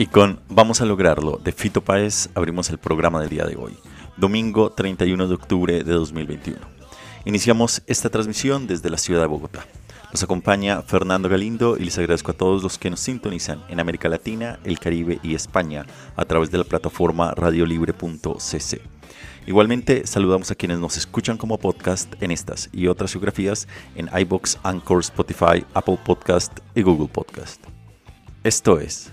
Y con Vamos a lograrlo de Fito Páez abrimos el programa del día de hoy, domingo 31 de octubre de 2021. Iniciamos esta transmisión desde la ciudad de Bogotá. Nos acompaña Fernando Galindo y les agradezco a todos los que nos sintonizan en América Latina, el Caribe y España a través de la plataforma radiolibre.cc. Igualmente saludamos a quienes nos escuchan como podcast en estas y otras geografías en iBox, Anchor, Spotify, Apple Podcast y Google Podcast. Esto es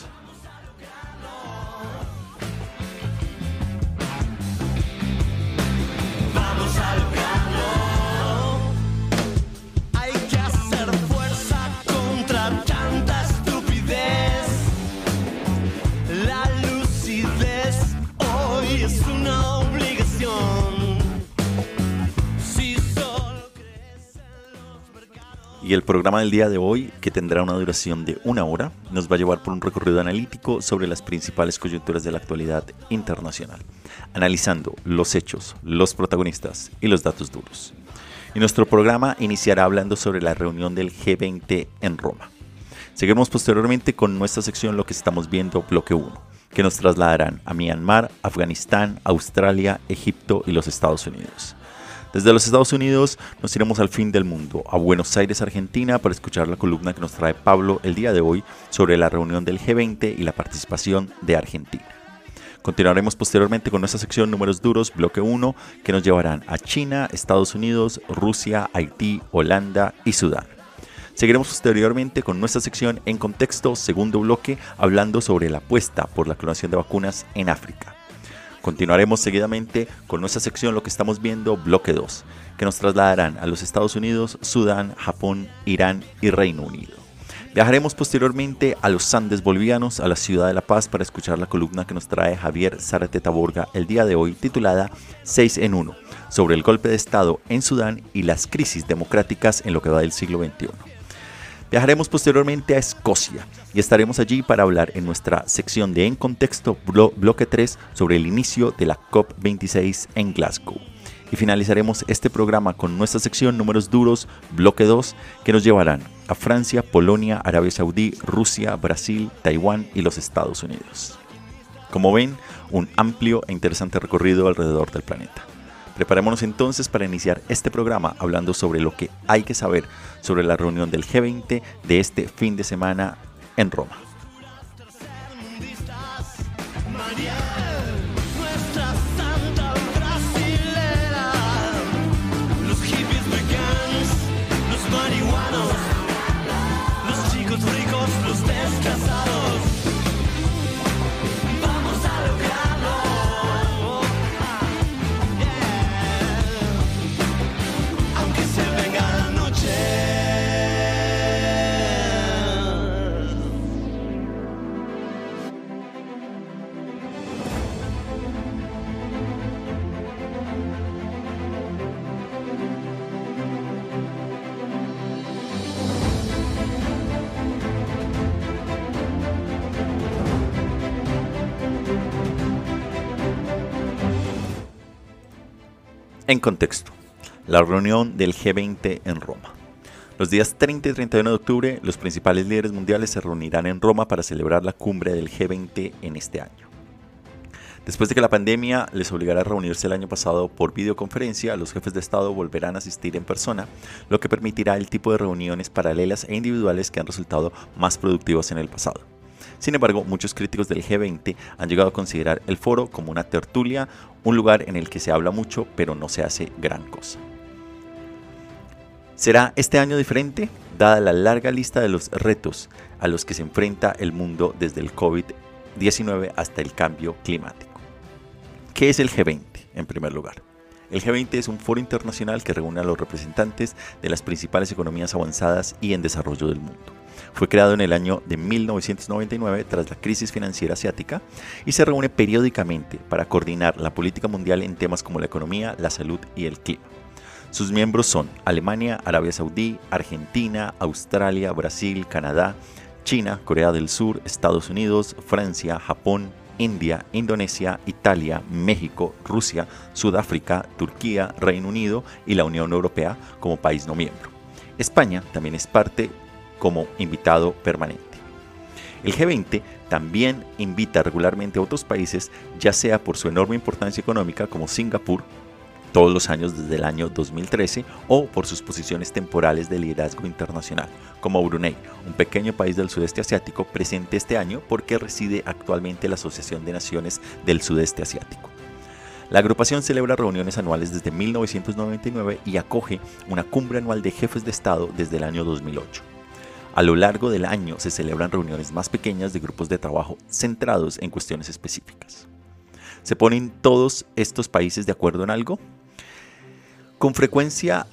Y el programa del día de hoy, que tendrá una duración de una hora, nos va a llevar por un recorrido analítico sobre las principales coyunturas de la actualidad internacional, analizando los hechos, los protagonistas y los datos duros. Y nuestro programa iniciará hablando sobre la reunión del G20 en Roma. Seguiremos posteriormente con nuestra sección Lo que estamos viendo, bloque 1, que nos trasladarán a Myanmar, Afganistán, Australia, Egipto y los Estados Unidos. Desde los Estados Unidos nos iremos al fin del mundo, a Buenos Aires, Argentina, para escuchar la columna que nos trae Pablo el día de hoy sobre la reunión del G20 y la participación de Argentina. Continuaremos posteriormente con nuestra sección Números Duros, bloque 1, que nos llevarán a China, Estados Unidos, Rusia, Haití, Holanda y Sudán. Seguiremos posteriormente con nuestra sección En Contexto, segundo bloque, hablando sobre la apuesta por la clonación de vacunas en África. Continuaremos seguidamente con nuestra sección Lo que estamos viendo, bloque 2, que nos trasladarán a los Estados Unidos, Sudán, Japón, Irán y Reino Unido. Viajaremos posteriormente a los Andes bolivianos, a la ciudad de La Paz, para escuchar la columna que nos trae Javier Zárate Taborga el día de hoy, titulada 6 en 1, sobre el golpe de Estado en Sudán y las crisis democráticas en lo que va del siglo XXI. Viajaremos posteriormente a Escocia y estaremos allí para hablar en nuestra sección de En Contexto Bloque 3 sobre el inicio de la COP26 en Glasgow. Y finalizaremos este programa con nuestra sección Números Duros Bloque 2 que nos llevarán a Francia, Polonia, Arabia Saudí, Rusia, Brasil, Taiwán y los Estados Unidos. Como ven, un amplio e interesante recorrido alrededor del planeta. Preparémonos entonces para iniciar este programa hablando sobre lo que hay que saber sobre la reunión del G20 de este fin de semana en Roma. En contexto, la reunión del G20 en Roma. Los días 30 y 31 de octubre, los principales líderes mundiales se reunirán en Roma para celebrar la cumbre del G20 en este año. Después de que la pandemia les obligara a reunirse el año pasado por videoconferencia, los jefes de Estado volverán a asistir en persona, lo que permitirá el tipo de reuniones paralelas e individuales que han resultado más productivas en el pasado. Sin embargo, muchos críticos del G20 han llegado a considerar el foro como una tertulia, un lugar en el que se habla mucho pero no se hace gran cosa. ¿Será este año diferente? Dada la larga lista de los retos a los que se enfrenta el mundo desde el COVID-19 hasta el cambio climático. ¿Qué es el G20 en primer lugar? El G20 es un foro internacional que reúne a los representantes de las principales economías avanzadas y en desarrollo del mundo. Fue creado en el año de 1999 tras la crisis financiera asiática y se reúne periódicamente para coordinar la política mundial en temas como la economía, la salud y el clima. Sus miembros son Alemania, Arabia Saudí, Argentina, Australia, Brasil, Canadá, China, Corea del Sur, Estados Unidos, Francia, Japón, India, Indonesia, Italia, México, Rusia, Sudáfrica, Turquía, Reino Unido y la Unión Europea como país no miembro. España también es parte como invitado permanente. El G20 también invita regularmente a otros países, ya sea por su enorme importancia económica como Singapur, todos los años desde el año 2013 o por sus posiciones temporales de liderazgo internacional, como Brunei, un pequeño país del sudeste asiático presente este año porque reside actualmente la Asociación de Naciones del Sudeste Asiático. La agrupación celebra reuniones anuales desde 1999 y acoge una cumbre anual de jefes de Estado desde el año 2008. A lo largo del año se celebran reuniones más pequeñas de grupos de trabajo centrados en cuestiones específicas. ¿Se ponen todos estos países de acuerdo en algo? Con frecuencia,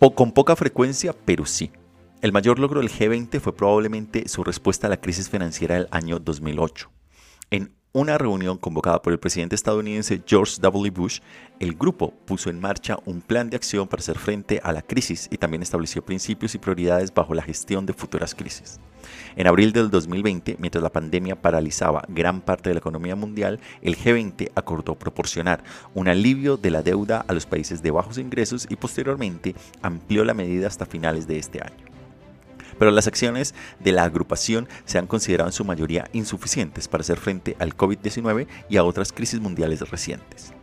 o con poca frecuencia, pero sí. El mayor logro del G20 fue probablemente su respuesta a la crisis financiera del año 2008. En una reunión convocada por el presidente estadounidense George W. Bush, el grupo puso en marcha un plan de acción para hacer frente a la crisis y también estableció principios y prioridades bajo la gestión de futuras crisis. En abril del 2020, mientras la pandemia paralizaba gran parte de la economía mundial, el G20 acordó proporcionar un alivio de la deuda a los países de bajos ingresos y posteriormente amplió la medida hasta finales de este año. Pero las acciones de la agrupación se han considerado en su mayoría insuficientes para hacer frente al COVID-19 y a otras crisis mundiales recientes.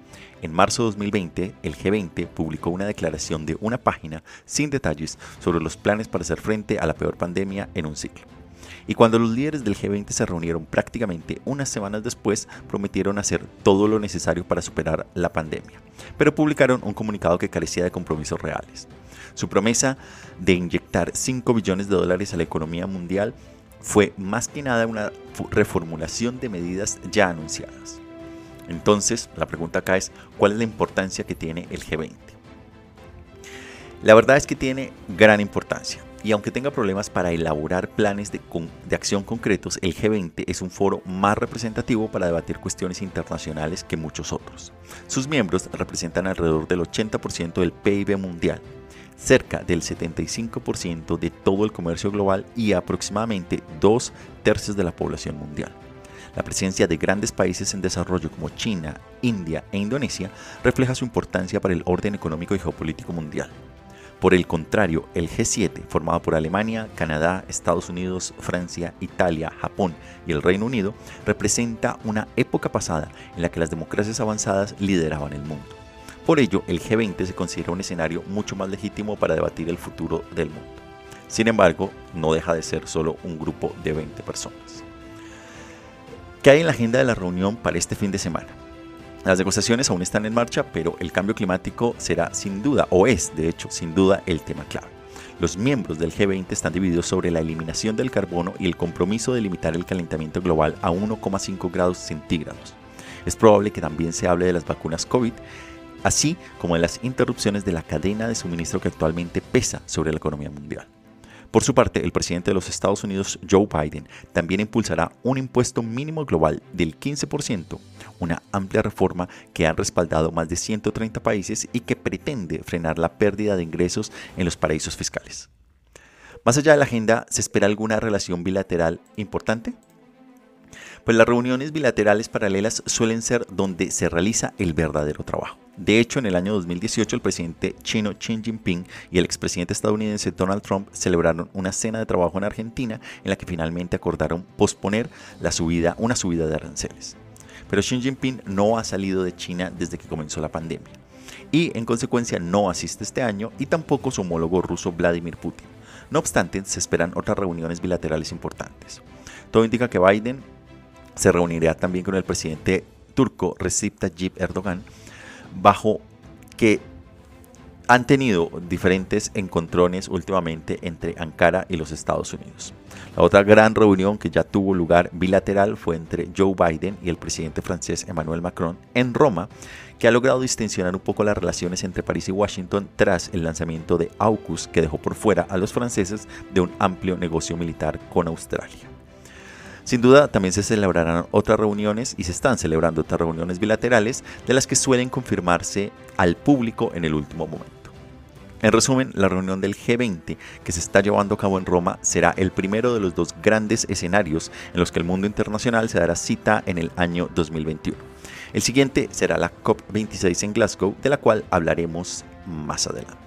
En marzo de 2020, el G20 publicó una declaración de una página sin detalles sobre los planes para hacer frente a la peor pandemia en un siglo. Y cuando los líderes del G20 se reunieron prácticamente unas semanas después, prometieron hacer todo lo necesario para superar la pandemia, pero publicaron un comunicado que carecía de compromisos reales. Su promesa de inyectar 5 billones de dólares a la economía mundial fue más que nada una reformulación de medidas ya anunciadas. Entonces, la pregunta acá es, ¿cuál es la importancia que tiene el G20? La verdad es que tiene gran importancia. Y aunque tenga problemas para elaborar planes de, de, acción concretos, el G20 es un foro más representativo para debatir cuestiones internacionales que muchos otros. Sus miembros representan alrededor del 80% del PIB mundial, cerca del 75% de todo el comercio global y aproximadamente dos tercios de la población mundial. La presencia de grandes países en desarrollo como China, India e Indonesia refleja su importancia para el orden económico y geopolítico mundial. Por el contrario, el G7, formado por Alemania, Canadá, Estados Unidos, Francia, Italia, Japón y el Reino Unido, representa una época pasada en la que las democracias avanzadas lideraban el mundo. Por ello, el G20 se considera un escenario mucho más legítimo para debatir el futuro del mundo. Sin embargo, no deja de ser solo un grupo de 20 personas. ¿Qué hay en la agenda de la reunión para este fin de semana? Las negociaciones aún están en marcha, pero el cambio climático será sin duda, o es de hecho sin duda, el tema clave. Los miembros del G20 están divididos sobre la eliminación del carbono y el compromiso de limitar el calentamiento global a 1,5 grados centígrados. Es probable que también se hable de las vacunas COVID, así como de las interrupciones de la cadena de suministro que actualmente pesa sobre la economía mundial. Por su parte, el presidente de los Estados Unidos, Joe Biden, también impulsará un impuesto mínimo global del 15%, una amplia reforma que han respaldado más de 130 países y que pretende frenar la pérdida de ingresos en los paraísos fiscales. Más allá de la agenda, ¿se espera alguna relación bilateral importante? Pues las reuniones bilaterales paralelas suelen ser donde se realiza el verdadero trabajo. De hecho, en el año 2018 el presidente chino Xi Jinping y el expresidente estadounidense Donald Trump celebraron una cena de trabajo en Argentina en la que finalmente acordaron posponer la subida, una subida de aranceles. pero Xi Jinping no ha salido de China desde que comenzó la pandemia y en consecuencia no asiste este año y tampoco su homólogo ruso Vladimir Putin. No obstante, se esperan otras reuniones bilaterales importantes. Todo indica que Biden se reunirá también con el presidente turco Recep Tayyip Erdogan, bajo que han tenido diferentes encontrones últimamente entre Ankara y los Estados Unidos. La otra gran reunión que ya tuvo lugar bilateral fue entre Joe Biden y el presidente francés Emmanuel Macron en Roma, que ha logrado distensionar un poco las relaciones entre París y Washington tras el lanzamiento de AUKUS que dejó por fuera a los franceses de un amplio negocio militar con Australia. Sin duda, también se celebrarán otras reuniones y se están celebrando otras reuniones bilaterales de las que suelen confirmarse al público en el último momento. En resumen, la reunión del G20 que se está llevando a cabo en Roma será el primero de los dos grandes escenarios en los que el mundo internacional se dará cita en el año 2021. El siguiente será la COP26 en Glasgow, de la cual hablaremos más adelante.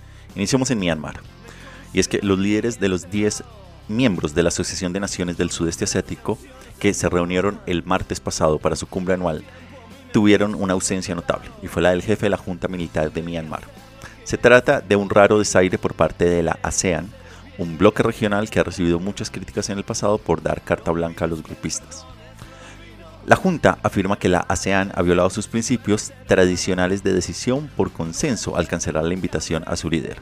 Iniciamos en Myanmar. Y es que los líderes de los 10 miembros de la Asociación de Naciones del Sudeste Asiático, que se reunieron el martes pasado para su cumbre anual, tuvieron una ausencia notable, y fue la del jefe de la Junta Militar de Myanmar. Se trata de un raro desaire por parte de la ASEAN, un bloque regional que ha recibido muchas críticas en el pasado por dar carta blanca a los grupistas. La Junta afirma que la ASEAN ha violado sus principios tradicionales de decisión por consenso al cancelar la invitación a su líder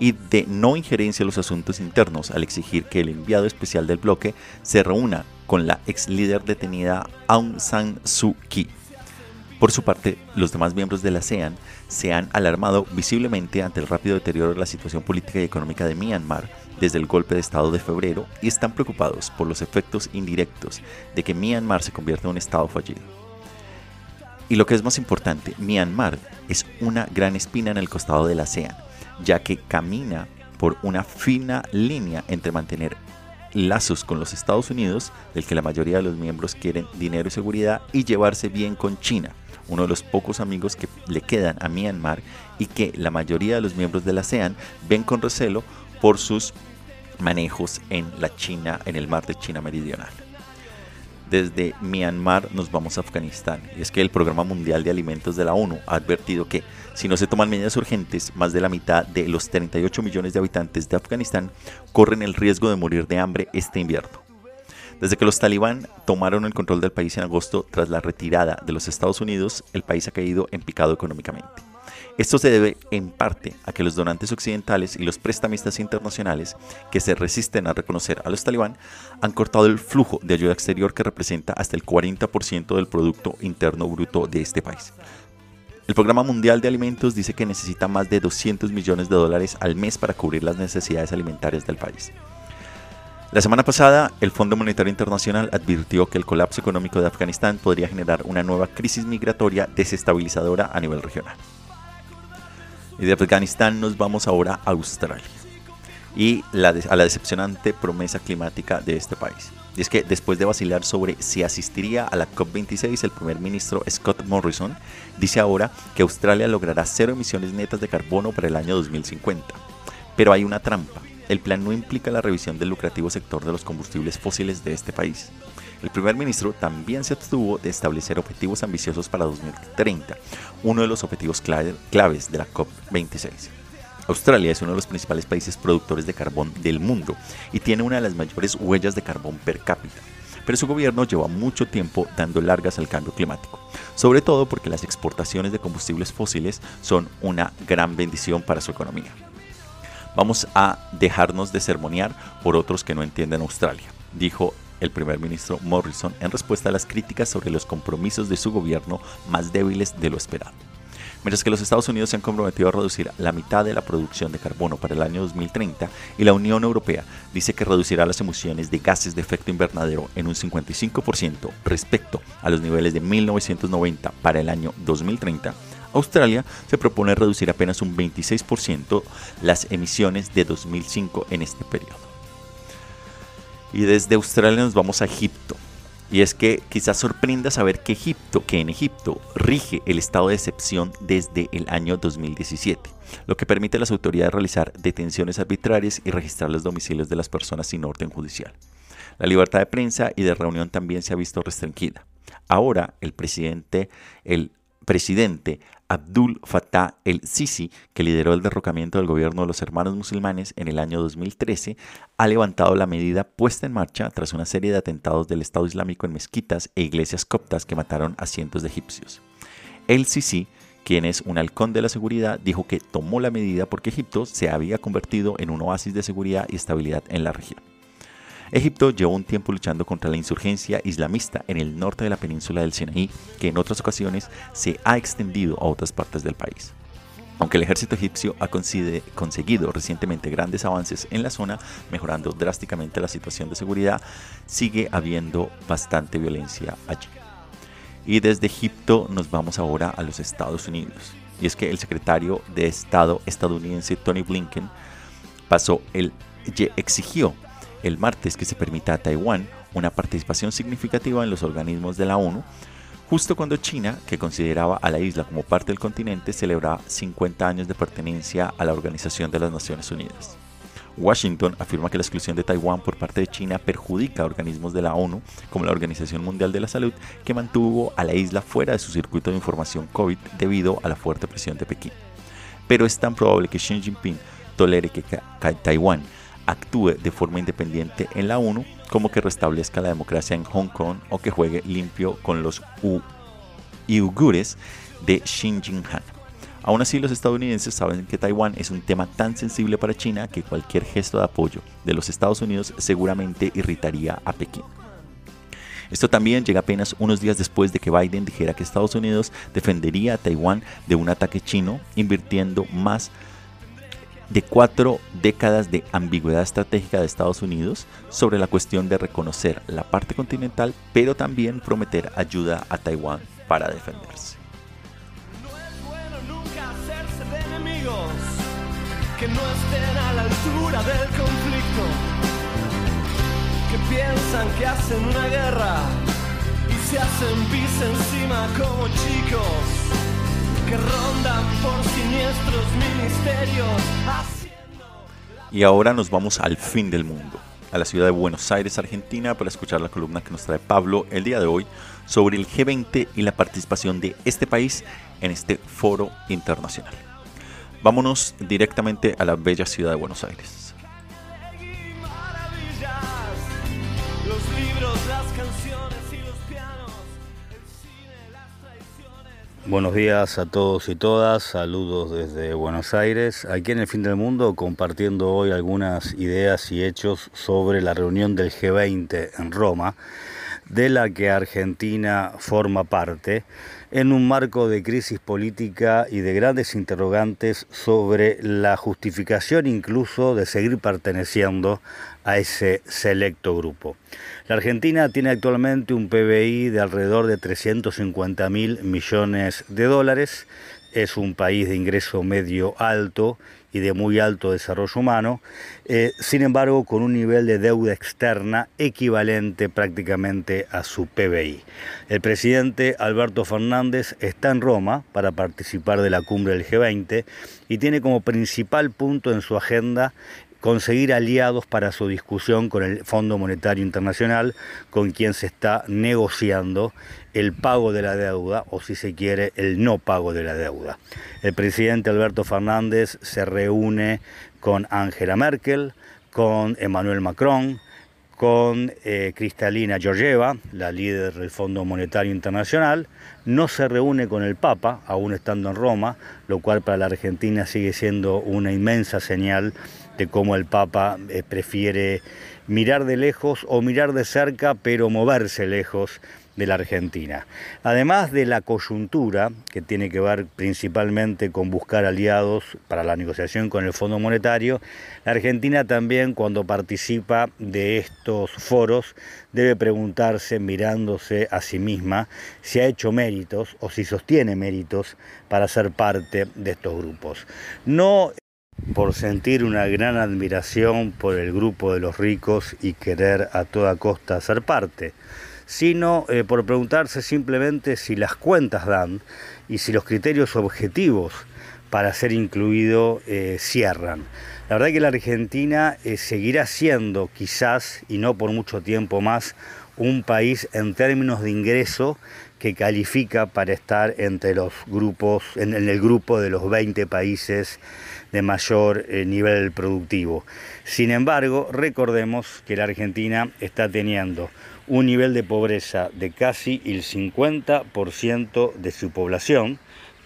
y de no injerencia en los asuntos internos al exigir que el enviado especial del bloque se reúna con la ex líder detenida Aung San Suu Kyi. Por su parte, los demás miembros de la ASEAN se han alarmado visiblemente ante el rápido deterioro de la situación política y económica de Myanmar desde el golpe de Estado de febrero y están preocupados por los efectos indirectos de que Myanmar se convierta en un Estado fallido. Y lo que es más importante, Myanmar es una gran espina en el costado de la ASEAN, ya que camina por una fina línea entre mantener lazos con los Estados Unidos, del que la mayoría de los miembros quieren dinero y seguridad, y llevarse bien con China, uno de los pocos amigos que le quedan a Myanmar y que la mayoría de los miembros de la ASEAN ven con recelo por sus manejos en la China, en el mar de China Meridional. Desde Myanmar nos vamos a Afganistán y es que el Programa Mundial de Alimentos de la ONU ha advertido que si no se toman medidas urgentes, más de la mitad de los 38 millones de habitantes de Afganistán corren el riesgo de morir de hambre este invierno. Desde que los talibán tomaron el control del país en agosto tras la retirada de los Estados Unidos, el país ha caído en picado económicamente. Esto se debe en parte a que los donantes occidentales y los prestamistas internacionales que se resisten a reconocer a los talibán han cortado el flujo de ayuda exterior que representa hasta el 40% del Producto Interno Bruto de este país. El Programa Mundial de Alimentos dice que necesita más de 200 millones de dólares al mes para cubrir las necesidades alimentarias del país. La semana pasada, el Fondo Monetario Internacional advirtió que el colapso económico de Afganistán podría generar una nueva crisis migratoria desestabilizadora a nivel regional. Y de Afganistán nos vamos ahora a Australia y a la decepcionante promesa climática de este país. Y es que después de vacilar sobre si asistiría a la COP26, el primer ministro Scott Morrison dice ahora que Australia logrará cero emisiones netas de carbono para el año 2050. Pero hay una trampa. El plan no implica la revisión del lucrativo sector de los combustibles fósiles de este país. El primer ministro también se abstuvo de establecer objetivos ambiciosos para 2030, uno de los objetivos claves de la COP26. Australia es uno de los principales países productores de carbón del mundo y tiene una de las mayores huellas de carbón per cápita. Pero su gobierno lleva mucho tiempo dando largas al cambio climático, sobre todo porque las exportaciones de combustibles fósiles son una gran bendición para su economía. Vamos a dejarnos de sermonear por otros que no entienden Australia, dijo el primer ministro Morrison en respuesta a las críticas sobre los compromisos de su gobierno más débiles de lo esperado. Mientras que los Estados Unidos se han comprometido a reducir la mitad de la producción de carbono para el año 2030 y la Unión Europea dice que reducirá las emisiones de gases de efecto invernadero en un 55% respecto a los niveles de 1990 para el año 2030, Australia se propone reducir apenas un 26% las emisiones de 2005 en este periodo. Y desde Australia nos vamos a Egipto. Y es que quizás sorprenda saber que Egipto, que en Egipto rige el estado de excepción desde el año 2017, lo que permite a las autoridades realizar detenciones arbitrarias y registrar los domicilios de las personas sin orden judicial. La libertad de prensa y de reunión también se ha visto restringida. Ahora el presidente, el presidente Abdul Fattah el-Sisi, que lideró el derrocamiento del gobierno de los hermanos musulmanes en el año 2013, ha levantado la medida puesta en marcha tras una serie de atentados del Estado Islámico en mezquitas e iglesias coptas que mataron a cientos de egipcios. El-Sisi, quien es un halcón de la seguridad, dijo que tomó la medida porque Egipto se había convertido en un oasis de seguridad y estabilidad en la región. Egipto llevó un tiempo luchando contra la insurgencia islamista en el norte de la península del Sinaí, que en otras ocasiones se ha extendido a otras partes del país. Aunque el ejército egipcio ha conseguido recientemente grandes avances en la zona, mejorando drásticamente la situación de seguridad, sigue habiendo bastante violencia allí. Y desde Egipto nos vamos ahora a los Estados Unidos. Y es que el secretario de Estado estadounidense Tony Blinken pasó el exigió el martes que se permita a Taiwán una participación significativa en los organismos de la ONU, justo cuando China, que consideraba a la isla como parte del continente, celebra 50 años de pertenencia a la Organización de las Naciones Unidas. Washington afirma que la exclusión de Taiwán por parte de China perjudica a organismos de la ONU, como la Organización Mundial de la Salud, que mantuvo a la isla fuera de su circuito de información COVID debido a la fuerte presión de Pekín. Pero es tan probable que Xi Jinping tolere que Taiwán actúe de forma independiente en la ONU, como que restablezca la democracia en Hong Kong o que juegue limpio con los uigures de Xinjiang. Aún así, los estadounidenses saben que Taiwán es un tema tan sensible para China que cualquier gesto de apoyo de los Estados Unidos seguramente irritaría a Pekín. Esto también llega apenas unos días después de que Biden dijera que Estados Unidos defendería a Taiwán de un ataque chino, invirtiendo más de cuatro décadas de ambigüedad estratégica de Estados Unidos sobre la cuestión de reconocer la parte continental, pero también prometer ayuda a Taiwán para defenderse. No es bueno nunca hacerse de enemigos que no estén a la altura del conflicto, que piensan que hacen una guerra y se hacen pis encima como chicos que rondan por siniestros ministerios. Y ahora nos vamos al fin del mundo, a la ciudad de Buenos Aires, Argentina, para escuchar la columna que nos trae Pablo el día de hoy sobre el G20 y la participación de este país en este foro internacional. Vámonos directamente a la bella ciudad de Buenos Aires. Buenos días a todos y todas, saludos desde Buenos Aires, aquí en el fin del mundo compartiendo hoy algunas ideas y hechos sobre la reunión del G20 en Roma, de la que Argentina forma parte, en un marco de crisis política y de grandes interrogantes sobre la justificación incluso de seguir perteneciendo a ese selecto grupo. La Argentina tiene actualmente un PBI de alrededor de 350 mil millones de dólares, es un país de ingreso medio alto y de muy alto desarrollo humano, eh, sin embargo con un nivel de deuda externa equivalente prácticamente a su PBI. El presidente Alberto Fernández está en Roma para participar de la cumbre del G20 y tiene como principal punto en su agenda conseguir aliados para su discusión con el Fondo Monetario Internacional, con quien se está negociando el pago de la deuda o si se quiere el no pago de la deuda. El presidente Alberto Fernández se reúne con Angela Merkel, con Emmanuel Macron, con eh, Cristalina Georgieva, la líder del Fondo Monetario Internacional, no se reúne con el Papa, aún estando en Roma, lo cual para la Argentina sigue siendo una inmensa señal de cómo el Papa eh, prefiere mirar de lejos o mirar de cerca, pero moverse lejos de la Argentina. Además de la coyuntura, que tiene que ver principalmente con buscar aliados para la negociación con el Fondo Monetario, la Argentina también cuando participa de estos foros debe preguntarse, mirándose a sí misma, si ha hecho méritos o si sostiene méritos para ser parte de estos grupos. No por sentir una gran admiración por el grupo de los ricos y querer a toda costa ser parte, sino eh, por preguntarse simplemente si las cuentas dan y si los criterios objetivos para ser incluido eh, cierran. La verdad es que la Argentina eh, seguirá siendo quizás, y no por mucho tiempo más, un país en términos de ingreso que califica para estar entre los grupos, en, el grupo de los 20 países de mayor nivel productivo. Sin embargo, recordemos que la Argentina está teniendo un nivel de pobreza de casi el 50% de su población,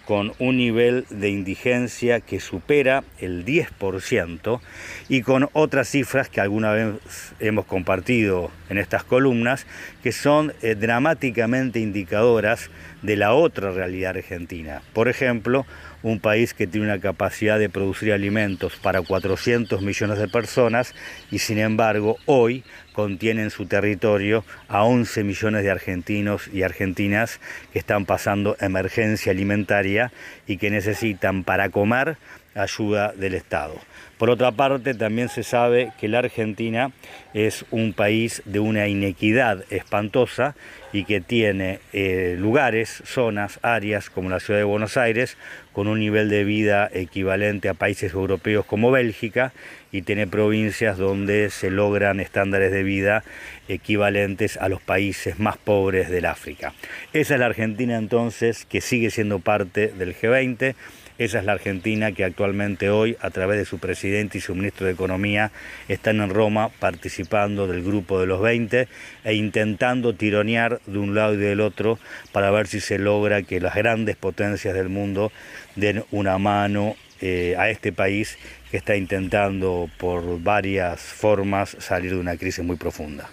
con un nivel de indigencia que supera el 10% y con otras cifras que alguna vez hemos compartido en estas columnas, que son eh, dramáticamente indicadoras de la otra realidad argentina. Por ejemplo, un país que tiene una capacidad de producir alimentos para 400 millones de personas y sin embargo hoy contiene en su territorio a 11 millones de argentinos y argentinas que están pasando emergencia alimentaria y que necesitan para comer ayuda del Estado. Por otra parte, también se sabe que la Argentina es un país de una inequidad espantosa y que tiene eh, lugares, zonas, áreas como la ciudad de Buenos Aires, con un nivel de vida equivalente a países europeos como Bélgica, y tiene provincias donde se logran estándares de vida equivalentes a los países más pobres del África. Esa es la Argentina entonces que sigue siendo parte del G20 esa es la Argentina que actualmente hoy, a través de su presidente y su ministro de Economía, están en Roma participando del grupo de los 20 e intentando tironear de un lado y del otro para ver si se logra que las grandes potencias del mundo den una mano eh, a este país que está intentando por varias formas salir de una crisis muy profunda.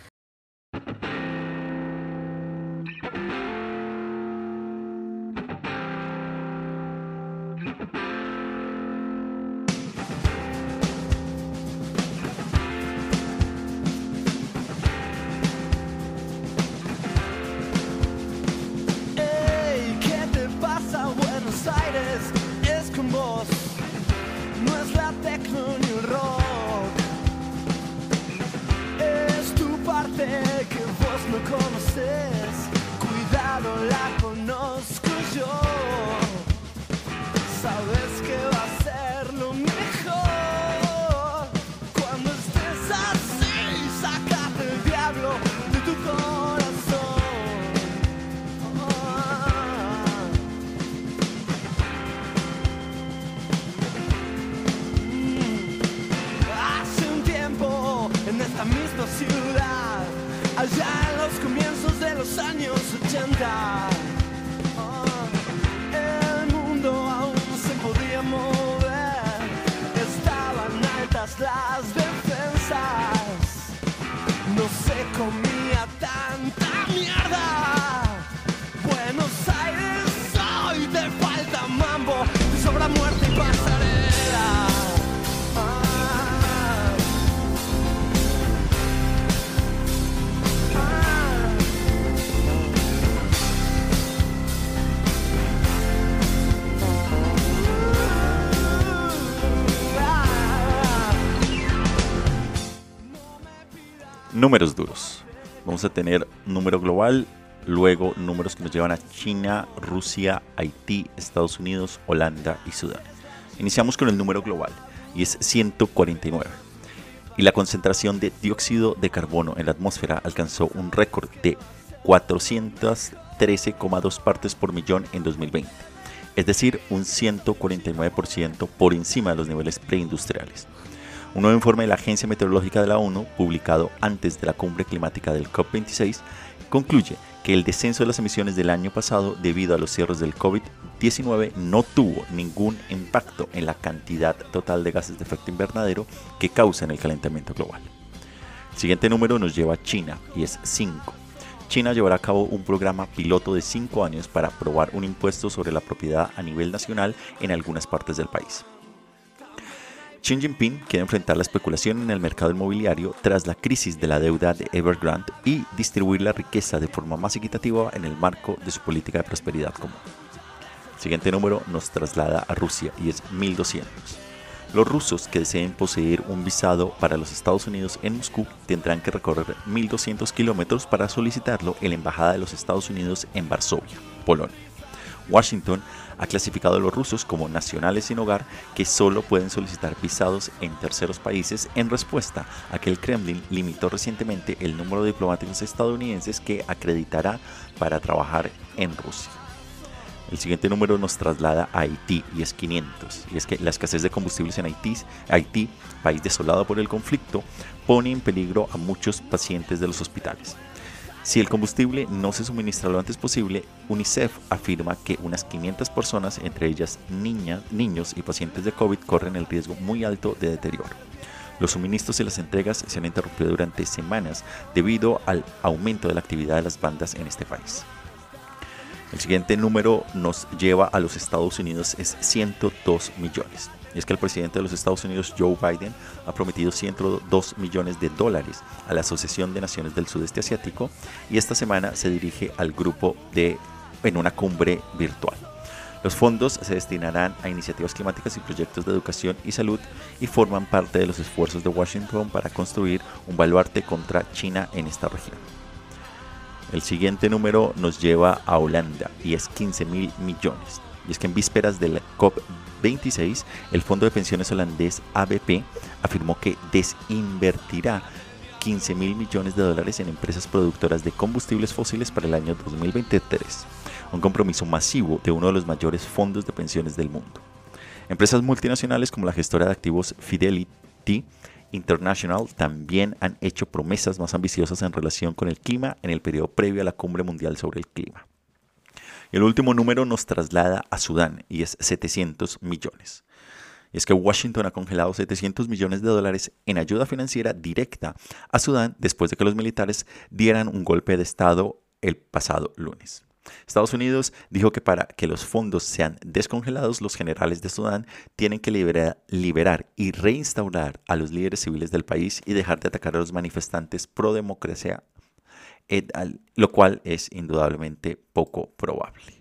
Números duros. Vamos a tener número global, luego números que nos llevan a China, Rusia, Haití, Estados Unidos, Holanda y Sudán. Iniciamos con el número global y es 149. Y la concentración de dióxido de carbono en la atmósfera alcanzó un récord de 413,2 partes por millón en 2020, es decir, un 149% por encima de los niveles preindustriales. Un nuevo informe de la Agencia Meteorológica de la ONU, publicado antes de la cumbre climática del COP26, concluye que el descenso de las emisiones del año pasado debido a los cierres del COVID-19 no tuvo ningún impacto en la cantidad total de gases de efecto invernadero que causan el calentamiento global. El siguiente número nos lleva a China y es 5. China llevará a cabo un programa piloto de 5 años para aprobar un impuesto sobre la propiedad a nivel nacional en algunas partes del país. Xi Jinping quiere enfrentar la especulación en el mercado inmobiliario tras la crisis de la deuda de Evergrande y distribuir la riqueza de forma más equitativa en el marco de su política de prosperidad común. El siguiente número nos traslada a Rusia y es 1200. Los rusos que deseen poseer un visado para los Estados Unidos en Moscú tendrán que recorrer 1.200 kilómetros para solicitarlo en la Embajada de los Estados Unidos en Varsovia, Polonia. Washington ha clasificado a los rusos como nacionales sin hogar que solo pueden solicitar visados en terceros países en respuesta a que el Kremlin limitó recientemente el número de diplomáticos estadounidenses que acreditará para trabajar en Rusia. El siguiente número nos traslada a Haití y es 500. Y es que la escasez de combustibles en Haití, Haití, país desolado por el conflicto, pone en peligro a muchos pacientes de los hospitales. Si el combustible no se suministra lo antes posible, UNICEF afirma que unas 500 personas, entre ellas niñas, niños y pacientes de COVID, corren el riesgo muy alto de deterioro. Los suministros y las entregas se han interrumpido durante semanas debido al aumento de la actividad de las bandas en este país. El siguiente número nos lleva a los Estados Unidos, es 102 millones. Y es que el presidente de los Estados Unidos, Joe Biden, ha prometido 102 millones de dólares a la Asociación de Naciones del Sudeste Asiático y esta semana se dirige al grupo de, en una cumbre virtual. Los fondos se destinarán a iniciativas climáticas y proyectos de educación y salud y forman parte de los esfuerzos de Washington para construir un baluarte contra China en esta región. El siguiente número nos lleva a Holanda y es 15 mil millones. Y es que en vísperas del COP26, el fondo de pensiones holandés ABP afirmó que desinvertirá 15 mil millones de dólares en empresas productoras de combustibles fósiles para el año 2023, un compromiso masivo de uno de los mayores fondos de pensiones del mundo. Empresas multinacionales como la gestora de activos Fidelity International también han hecho promesas más ambiciosas en relación con el clima en el periodo previo a la cumbre mundial sobre el clima. El último número nos traslada a Sudán y es 700 millones. Y es que Washington ha congelado 700 millones de dólares en ayuda financiera directa a Sudán después de que los militares dieran un golpe de Estado el pasado lunes. Estados Unidos dijo que para que los fondos sean descongelados, los generales de Sudán tienen que liberar, y reinstaurar a los líderes civiles del país y dejar de atacar a los manifestantes pro democracia lo cual es indudablemente poco probable.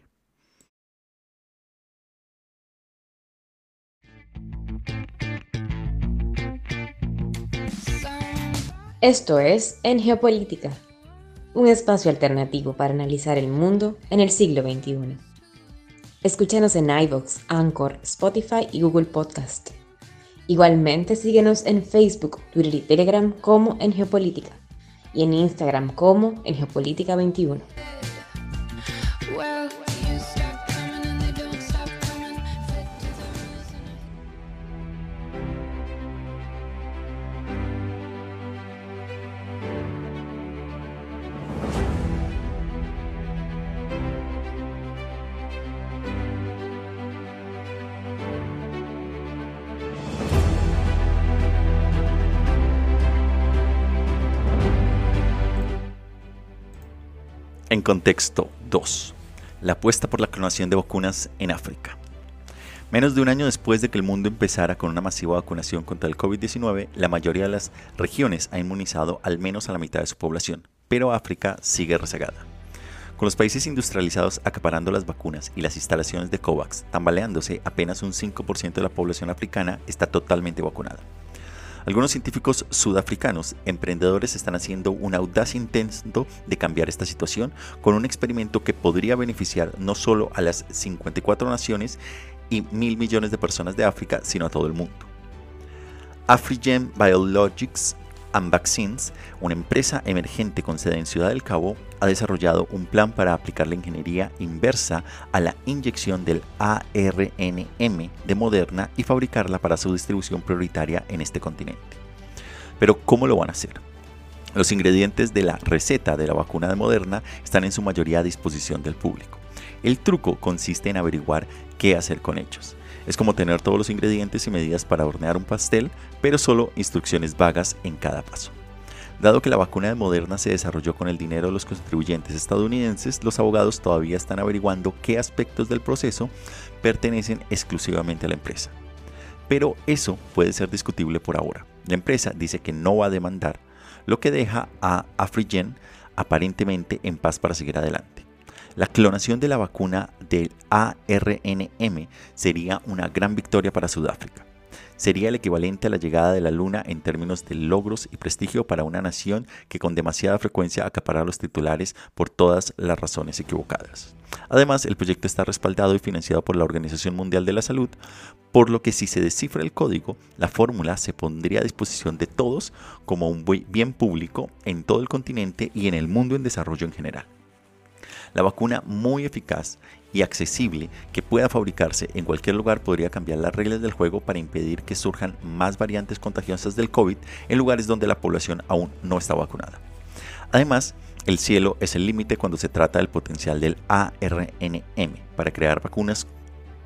Esto es En Geopolítica, un espacio alternativo para analizar el mundo en el siglo XXI. Escúchanos en iVoox, Anchor, Spotify y Google Podcast. Igualmente síguenos en Facebook, Twitter y Telegram como En Geopolítica y en Instagram como en Geopolítica 21. Contexto 2. La apuesta por la clonación de vacunas en África. Menos de un año después de que el mundo empezara con una masiva vacunación contra el COVID-19, la mayoría de las regiones ha inmunizado al menos a la mitad de su población, pero África sigue rezagada. Con los países industrializados acaparando las vacunas y las instalaciones de COVAX tambaleándose, apenas un 5% de la población africana está totalmente vacunada. Algunos científicos sudafricanos emprendedores están haciendo un audaz intento de cambiar esta situación con un experimento que podría beneficiar no solo a las 54 naciones y mil millones de personas de África, sino a todo el mundo. Afrigen Biologics and Vaccines, una empresa emergente con sede en Ciudad del Cabo, ha desarrollado un plan para aplicar la ingeniería inversa a la inyección del ARNM de Moderna y fabricarla para su distribución prioritaria en este continente. Pero ¿cómo lo van a hacer? Los ingredientes de la receta de la vacuna de Moderna están en su mayoría a disposición del público. El truco consiste en averiguar qué hacer con ellos. Es como tener todos los ingredientes y medidas para hornear un pastel, pero solo instrucciones vagas en cada paso. Dado que la vacuna de Moderna se desarrolló con el dinero de los contribuyentes estadounidenses, los abogados todavía están averiguando qué aspectos del proceso pertenecen exclusivamente a la empresa. Pero eso puede ser discutible por ahora. La empresa dice que no va a demandar, lo que deja a Afrigen aparentemente en paz para seguir adelante. La clonación de la vacuna del ARNM sería una gran victoria para Sudáfrica. Sería el equivalente a la llegada de la Luna en términos de logros y prestigio para una nación que con demasiada frecuencia acapara los titulares por todas las razones equivocadas. Además, el proyecto está respaldado y financiado por la Organización Mundial de la Salud, por lo que si se descifra el código, la fórmula se pondría a disposición de todos como un bien público en todo el continente y en el mundo en desarrollo en general. La vacuna muy eficaz y accesible que pueda fabricarse en cualquier lugar podría cambiar las reglas del juego para impedir que surjan más variantes contagiosas del COVID en lugares donde la población aún no está vacunada. Además, el cielo es el límite cuando se trata del potencial del ARNM para crear vacunas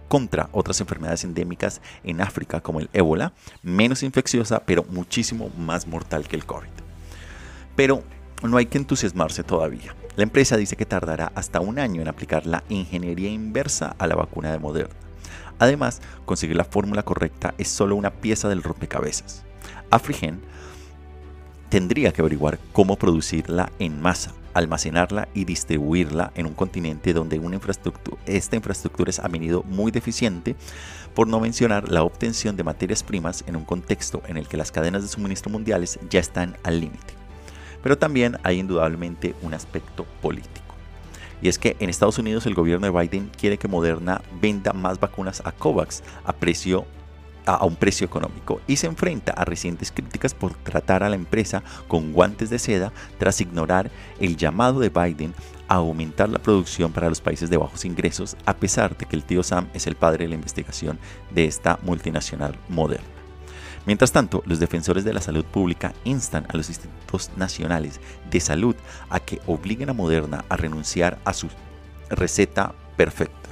contra otras enfermedades endémicas en África como el ébola, menos infecciosa pero muchísimo más mortal que el COVID. Pero no hay que entusiasmarse todavía. La empresa dice que tardará hasta un año en aplicar la ingeniería inversa a la vacuna de Moderna. Además, conseguir la fórmula correcta es solo una pieza del rompecabezas. Afrigen tendría que averiguar cómo producirla en masa, almacenarla y distribuirla en un continente donde esta infraestructura es a menudo muy deficiente, por no mencionar la obtención de materias primas en un contexto en el que las cadenas de suministro mundiales ya están al límite. Pero también hay indudablemente un aspecto político. Y es que en Estados Unidos el gobierno de Biden quiere que Moderna venda más vacunas a COVAX a precio a un precio económico y se enfrenta a recientes críticas por tratar a la empresa con guantes de seda tras ignorar el llamado de Biden a aumentar la producción para los países de bajos ingresos a pesar de que el tío Sam es el padre de la investigación de esta multinacional moderna. Mientras tanto, los defensores de la salud pública instan a los institutos nacionales de salud a que obliguen a Moderna a renunciar a su receta perfecta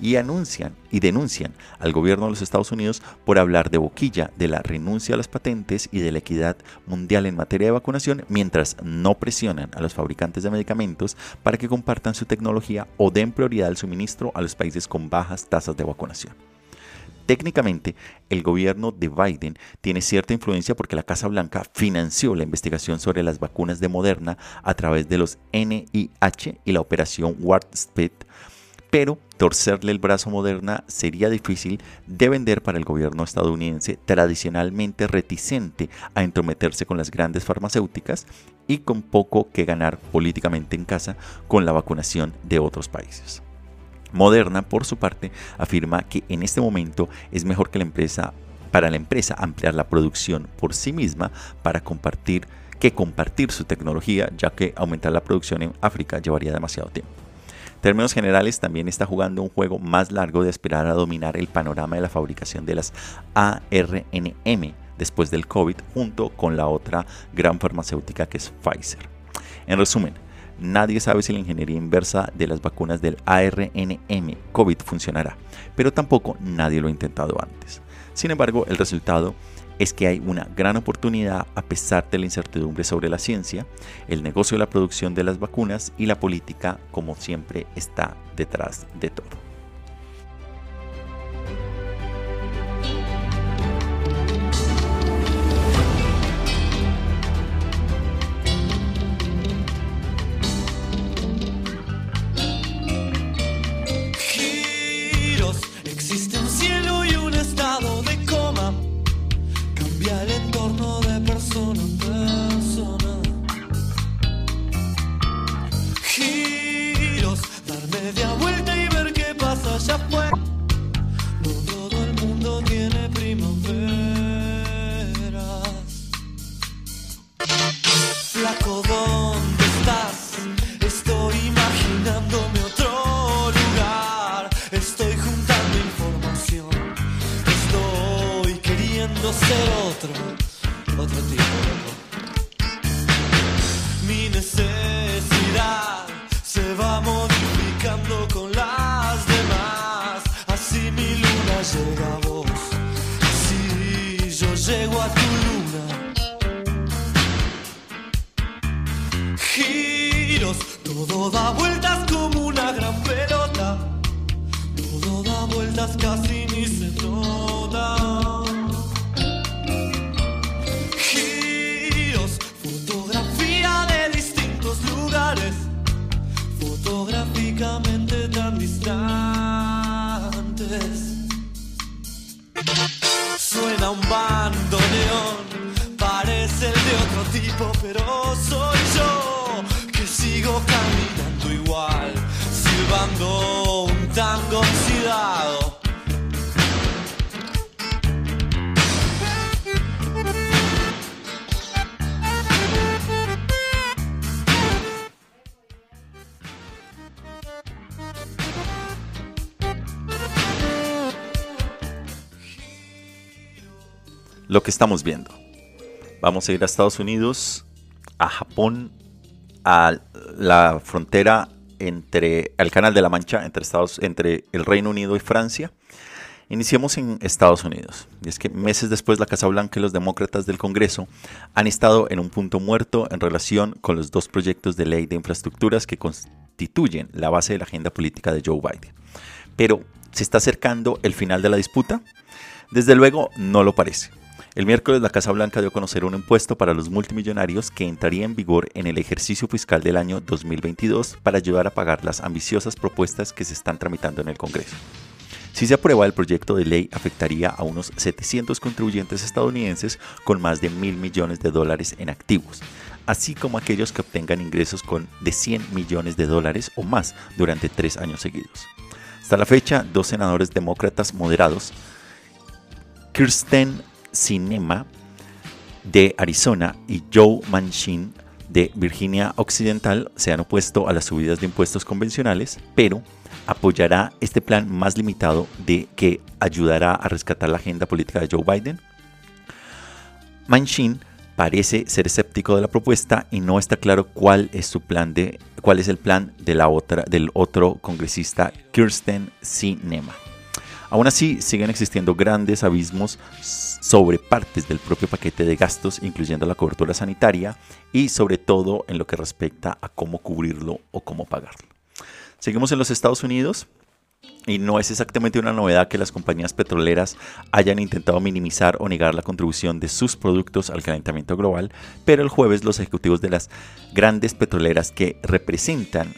y anuncian y denuncian al gobierno de los Estados Unidos por hablar de boquilla de la renuncia a las patentes y de la equidad mundial en materia de vacunación mientras no presionan a los fabricantes de medicamentos para que compartan su tecnología o den prioridad al suministro a los países con bajas tasas de vacunación. Técnicamente, el gobierno de Biden tiene cierta influencia porque la Casa Blanca financió la investigación sobre las vacunas de Moderna a través de los NIH y la operación Warp Speed, pero torcerle el brazo a Moderna sería difícil de vender para el gobierno estadounidense tradicionalmente reticente a entrometerse con las grandes farmacéuticas y con poco que ganar políticamente en casa con la vacunación de otros países. Moderna, por su parte, afirma que en este momento es mejor que la empresa, para la empresa ampliar la producción por sí misma para compartir que compartir su tecnología, ya que aumentar la producción en África llevaría demasiado tiempo. En términos generales, también está jugando un juego más largo de esperar a dominar el panorama de la fabricación de las ARNM después del COVID, junto con la otra gran farmacéutica que es Pfizer. En resumen, Nadie sabe si la ingeniería inversa de las vacunas del ARNM COVID funcionará, pero tampoco nadie lo ha intentado antes. Sin embargo, el resultado es que hay una gran oportunidad a pesar de la incertidumbre sobre la ciencia, el negocio de la producción de las vacunas y la política, como siempre, está detrás de todo. flaco don. Giros, todo da vueltas como una gran pelota. Todo da vueltas casi ni se nota. Lo que estamos viendo. Vamos a ir a Estados Unidos, a Japón, a la frontera entre el Canal de la Mancha entre Estados entre el Reino Unido y Francia. Iniciemos en Estados Unidos. Y es que meses después la Casa Blanca y los demócratas del Congreso han estado en un punto muerto en relación con los dos proyectos de ley de infraestructuras que constituyen la base de la agenda política de Joe Biden. Pero, ¿se está acercando el final de la disputa? Desde luego, no lo parece. El miércoles la Casa Blanca dio a conocer un impuesto para los multimillonarios que entraría en vigor en el ejercicio fiscal del año 2022 para ayudar a pagar las ambiciosas propuestas que se están tramitando en el Congreso. Si se aprueba, el proyecto de ley afectaría a unos 700 contribuyentes estadounidenses con más de mil millones de dólares en activos, así como aquellos que obtengan ingresos con de 100 millones de dólares o más durante tres años seguidos. Hasta la fecha, dos senadores demócratas moderados, Kirsten Sinema de Arizona y Joe Manchin de Virginia Occidental se han opuesto a las subidas de impuestos convencionales, pero apoyará este plan más limitado de que ayudará a rescatar la agenda política de Joe Biden. Manchin parece ser escéptico de la propuesta y no está claro cuál es su plan de cuál es el plan de la otra del otro congresista Kirsten Sinema. Aún así, siguen existiendo grandes abismos sobre partes del propio paquete de gastos, incluyendo la cobertura sanitaria y sobre todo en lo que respecta a cómo cubrirlo o cómo pagarlo. Seguimos en los Estados Unidos. Y no es exactamente una novedad que las compañías petroleras hayan intentado minimizar o negar la contribución de sus productos al calentamiento global, pero el jueves los ejecutivos de las grandes petroleras que representan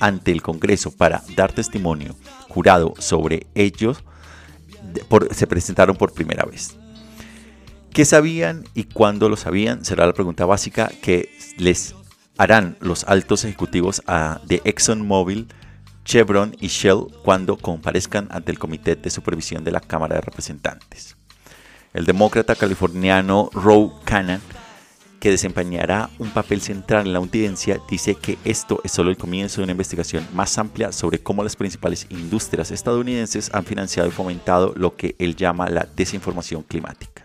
ante el Congreso para dar testimonio jurado sobre ellos se presentaron por primera vez. ¿Qué sabían y cuándo lo sabían? Será la pregunta básica que les harán los altos ejecutivos a, de ExxonMobil, Chevron y Shell cuando comparezcan ante el Comité de Supervisión de la Cámara de Representantes. El demócrata californiano Roe Cannon, que desempeñará un papel central en la audiencia, dice que esto es solo el comienzo de una investigación más amplia sobre cómo las principales industrias estadounidenses han financiado y fomentado lo que él llama la desinformación climática.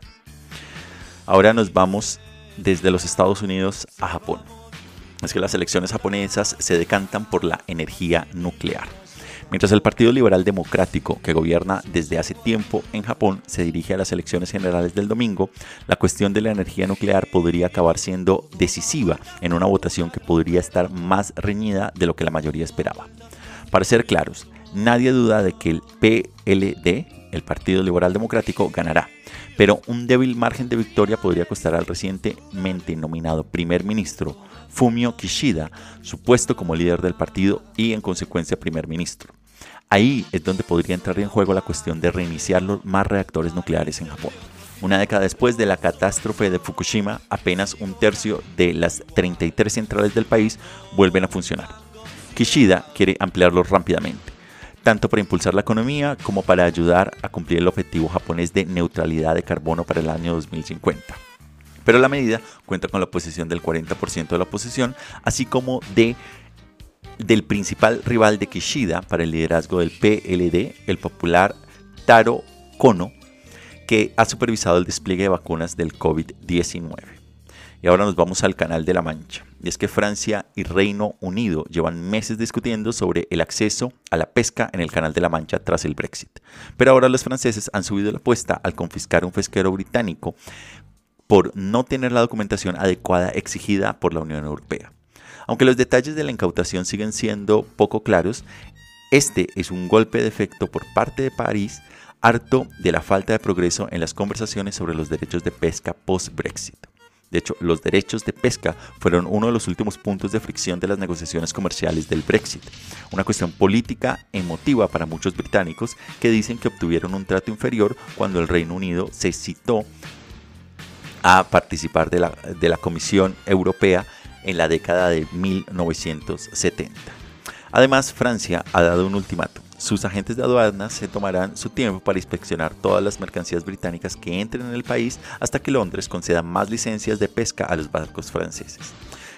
Ahora nos vamos desde los Estados Unidos a Japón es que las elecciones japonesas se decantan por la energía nuclear. Mientras el Partido Liberal Democrático, que gobierna desde hace tiempo en Japón, se dirige a las elecciones generales del domingo, la cuestión de la energía nuclear podría acabar siendo decisiva en una votación que podría estar más reñida de lo que la mayoría esperaba. Para ser claros, nadie duda de que el PLD, el Partido Liberal Democrático, ganará, pero un débil margen de victoria podría costar al recientemente nominado primer ministro Fumio Kishida su puesto como líder del partido y en consecuencia primer ministro. Ahí es donde podría entrar en juego la cuestión de reiniciar los más reactores nucleares en Japón. Una década después de la catástrofe de Fukushima, apenas un tercio de las 33 centrales del país vuelven a funcionar. Kishida quiere ampliarlos rápidamente, tanto para impulsar la economía como para ayudar a cumplir el objetivo japonés de neutralidad de carbono para el año 2050. Pero la medida cuenta con la oposición del 40% de la oposición, así como de del principal rival de Kishida para el liderazgo del PLD, el popular Taro Kono, que ha supervisado el despliegue de vacunas del COVID-19. Y ahora nos vamos al Canal de la Mancha. Y es que Francia y Reino Unido llevan meses discutiendo sobre el acceso a la pesca en el Canal de la Mancha tras el Brexit. Pero ahora los franceses han subido la apuesta al confiscar un pesquero británico por no tener la documentación adecuada exigida por la Unión Europea. Aunque los detalles de la incautación siguen siendo poco claros, este es un golpe de efecto por parte de París, harto de la falta de progreso en las conversaciones sobre los derechos de pesca post-Brexit. De hecho, los derechos de pesca fueron uno de los últimos puntos de fricción de las negociaciones comerciales del Brexit, una cuestión política emotiva para muchos británicos que dicen que obtuvieron un trato inferior cuando el Reino Unido se citó a participar de la, de la Comisión Europea en la década de 1970. Además, Francia ha dado un ultimato. Sus agentes de aduanas se tomarán su tiempo para inspeccionar todas las mercancías británicas que entren en el país hasta que Londres conceda más licencias de pesca a los barcos franceses.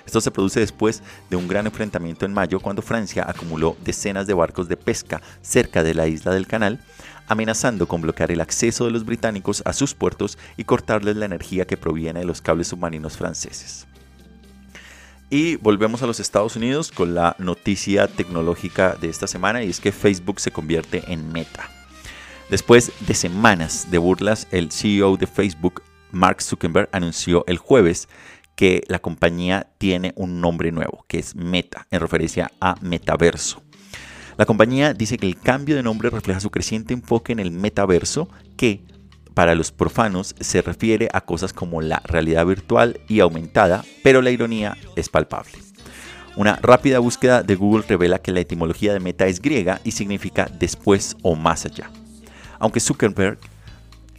Esto se produce después de un gran enfrentamiento en mayo cuando Francia acumuló decenas de barcos de pesca cerca de la isla del canal, amenazando con bloquear el acceso de los británicos a sus puertos y cortarles la energía que proviene de los cables submarinos franceses. Y volvemos a los Estados Unidos con la noticia tecnológica de esta semana y es que Facebook se convierte en meta. Después de semanas de burlas, el CEO de Facebook, Mark Zuckerberg, anunció el jueves que la compañía tiene un nombre nuevo, que es Meta, en referencia a metaverso. La compañía dice que el cambio de nombre refleja su creciente enfoque en el metaverso, que para los profanos se refiere a cosas como la realidad virtual y aumentada, pero la ironía es palpable. Una rápida búsqueda de Google revela que la etimología de meta es griega y significa después o más allá. Aunque Zuckerberg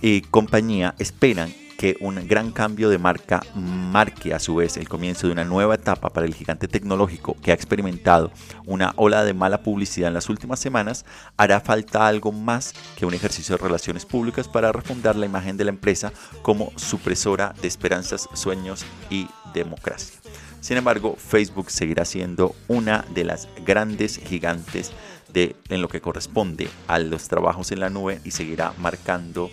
y compañía esperan que un gran cambio de marca marque a su vez el comienzo de una nueva etapa para el gigante tecnológico que ha experimentado una ola de mala publicidad en las últimas semanas, hará falta algo más que un ejercicio de relaciones públicas para refundar la imagen de la empresa como supresora de esperanzas, sueños y democracia. Sin embargo, Facebook seguirá siendo una de las grandes gigantes de, en lo que corresponde a los trabajos en la nube y seguirá marcando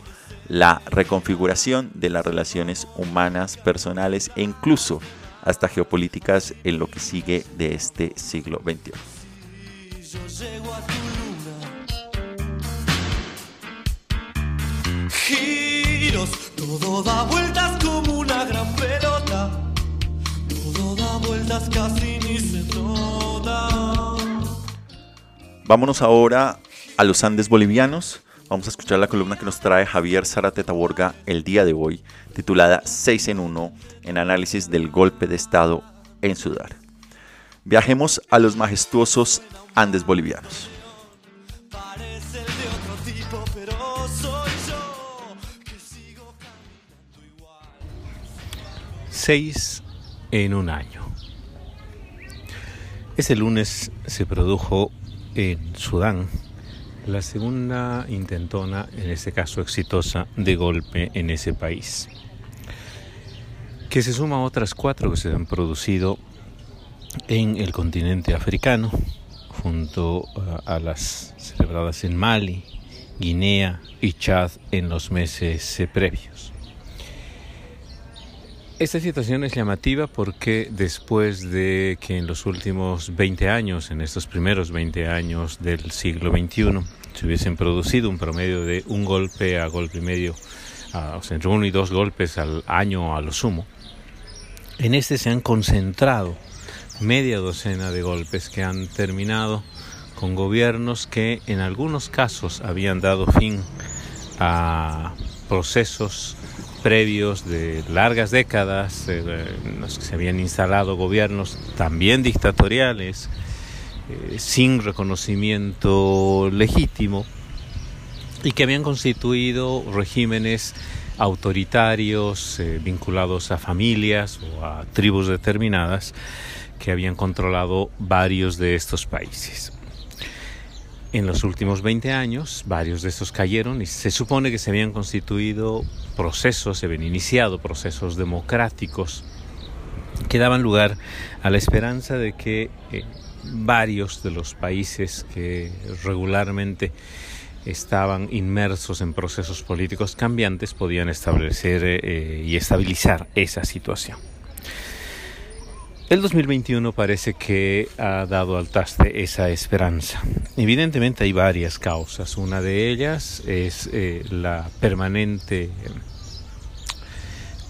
la reconfiguración de las relaciones humanas, personales e incluso hasta geopolíticas en lo que sigue de este siglo XXI. todo da vueltas como una gran pelota, todo da vueltas casi ni se nota. Vámonos ahora a los Andes bolivianos Vamos a escuchar la columna que nos trae Javier Zarate Taborga el día de hoy, titulada 6 en 1 en análisis del golpe de Estado en Sudán. Viajemos a los majestuosos Andes bolivianos. Seis en un año. Ese lunes se produjo en Sudán la segunda intentona, en este caso exitosa, de golpe en ese país, que se suma a otras cuatro que se han producido en el continente africano, junto a las celebradas en Mali, Guinea y Chad en los meses eh, previos. Esta situación es llamativa porque después de que en los últimos 20 años, en estos primeros 20 años del siglo XXI, se hubiesen producido un promedio de un golpe a golpe y medio, o sea, entre uno y dos golpes al año a lo sumo, en este se han concentrado media docena de golpes que han terminado con gobiernos que en algunos casos habían dado fin a procesos previos de largas décadas eh, en los que se habían instalado gobiernos también dictatoriales, eh, sin reconocimiento legítimo, y que habían constituido regímenes autoritarios eh, vinculados a familias o a tribus determinadas que habían controlado varios de estos países. en los últimos 20 años, varios de estos cayeron y se supone que se habían constituido procesos, se habían iniciado procesos democráticos que daban lugar a la esperanza de que eh, varios de los países que regularmente estaban inmersos en procesos políticos cambiantes podían establecer eh, y estabilizar esa situación. El 2021 parece que ha dado al traste esa esperanza. Evidentemente hay varias causas. Una de ellas es eh, la permanente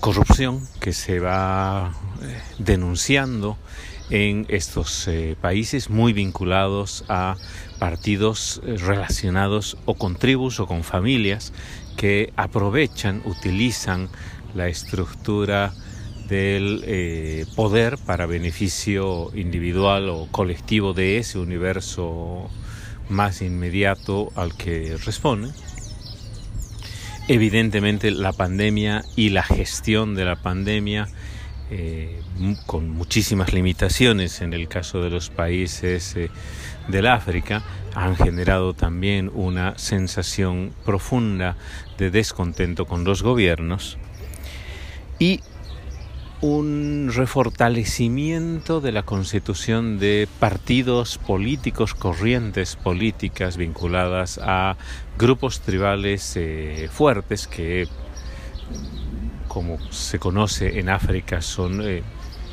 corrupción que se va eh, denunciando en estos eh, países muy vinculados a partidos relacionados o con tribus o con familias que aprovechan, utilizan la estructura del eh, poder para beneficio individual o colectivo de ese universo más inmediato al que responde. Evidentemente la pandemia y la gestión de la pandemia eh, con muchísimas limitaciones en el caso de los países eh, del África han generado también una sensación profunda de descontento con los gobiernos. Y un refortalecimiento de la constitución de partidos políticos, corrientes políticas vinculadas a grupos tribales eh, fuertes que, como se conoce en África, son eh,